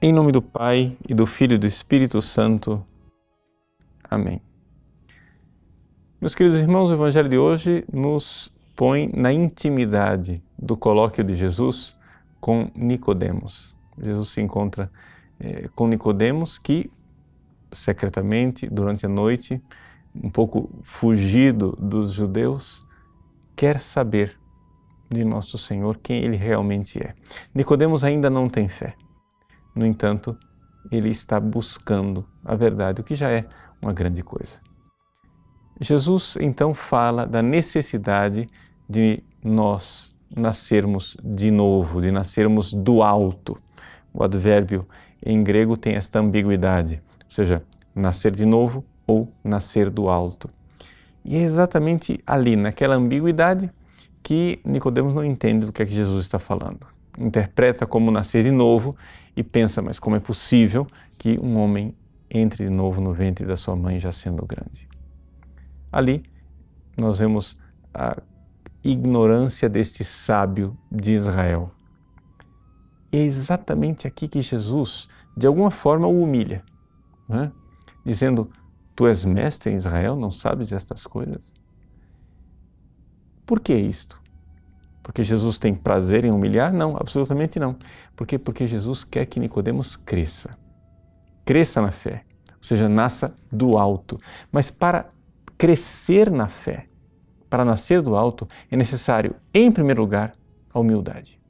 Em nome do Pai e do Filho e do Espírito Santo. Amém. Meus queridos irmãos, o Evangelho de hoje nos põe na intimidade do colóquio de Jesus com Nicodemos. Jesus se encontra eh, com Nicodemos que secretamente durante a noite, um pouco fugido dos judeus, quer saber de nosso Senhor quem ele realmente é. Nicodemos ainda não tem fé. No entanto, ele está buscando a verdade, o que já é uma grande coisa. Jesus então fala da necessidade de nós nascermos de novo, de nascermos do alto. O advérbio em grego tem esta ambiguidade, ou seja, nascer de novo ou nascer do alto. E é exatamente ali, naquela ambiguidade, que Nicodemos não entende do que é que Jesus está falando. Interpreta como nascer de novo e pensa, mas como é possível que um homem entre de novo no ventre da sua mãe já sendo grande? Ali nós vemos a ignorância deste sábio de Israel. E é exatamente aqui que Jesus, de alguma forma, o humilha, né? dizendo: Tu és mestre em Israel, não sabes estas coisas? Por que isto? Porque Jesus tem prazer em humilhar? Não, absolutamente não. Por quê? Porque Jesus quer que Nicodemos cresça. Cresça na fé, ou seja, nasça do alto. Mas para crescer na fé, para nascer do alto, é necessário, em primeiro lugar, a humildade.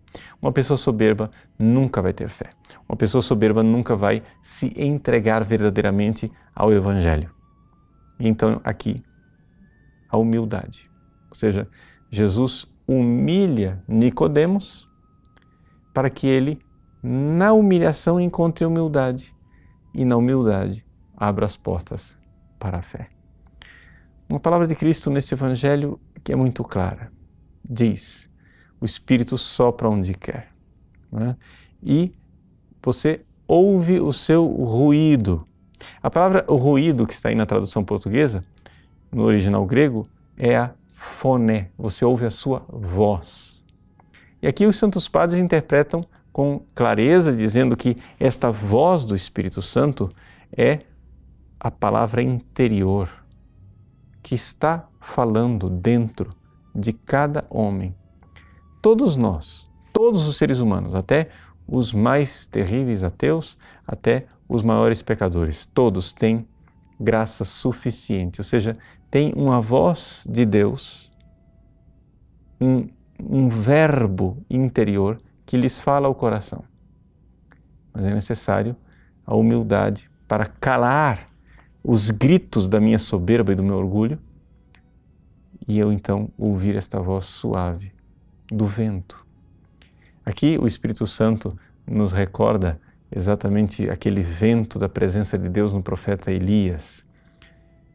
Uma pessoa soberba nunca vai ter fé. Uma pessoa soberba nunca vai se entregar verdadeiramente ao Evangelho. Então, aqui, a humildade. Ou seja, Jesus humilha Nicodemos para que ele, na humilhação, encontre humildade e na humildade abra as portas para a fé. Uma palavra de Cristo nesse Evangelho que é muito clara. Diz: o Espírito sopra onde quer. Né? E você ouve o seu ruído. A palavra ruído que está aí na tradução portuguesa, no original grego, é a fone, você ouve a sua voz. E aqui os santos padres interpretam com clareza, dizendo que esta voz do Espírito Santo é a palavra interior que está falando dentro de cada homem. Todos nós, todos os seres humanos, até os mais terríveis ateus, até os maiores pecadores, todos têm graça suficiente, ou seja, tem uma voz de Deus, um, um verbo interior que lhes fala ao coração. Mas é necessário a humildade para calar os gritos da minha soberba e do meu orgulho e eu então ouvir esta voz suave do vento. Aqui o Espírito Santo nos recorda exatamente aquele vento da presença de Deus no profeta Elias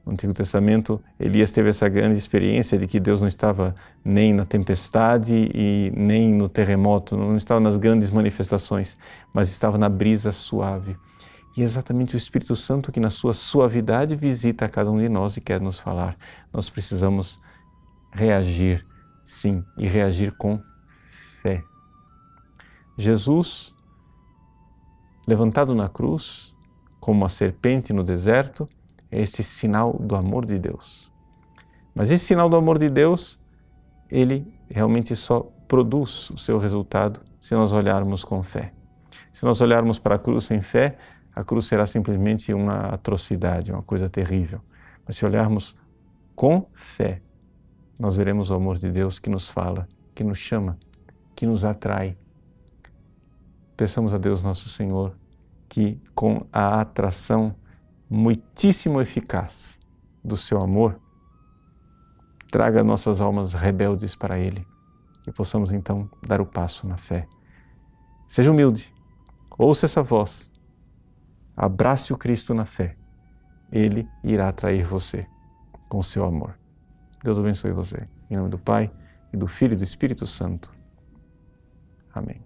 no Antigo Testamento, Elias teve essa grande experiência de que Deus não estava nem na tempestade e nem no terremoto, não estava nas grandes manifestações, mas estava na brisa suave. E é exatamente o Espírito Santo que, na sua suavidade, visita a cada um de nós e quer nos falar. Nós precisamos reagir, sim, e reagir com fé. Jesus, levantado na cruz, como uma serpente no deserto, é esse sinal do amor de Deus. Mas esse sinal do amor de Deus, ele realmente só produz o seu resultado se nós olharmos com fé. Se nós olharmos para a cruz sem fé, a cruz será simplesmente uma atrocidade, uma coisa terrível. Mas se olharmos com fé, nós veremos o amor de Deus que nos fala, que nos chama, que nos atrai. Peçamos a Deus nosso Senhor que com a atração muitíssimo eficaz do seu amor, traga nossas almas rebeldes para Ele e possamos então dar o passo na fé. Seja humilde, ouça essa voz, abrace o Cristo na fé, Ele irá atrair você com o seu amor. Deus abençoe você. Em nome do Pai, e do Filho e do Espírito Santo. Amém.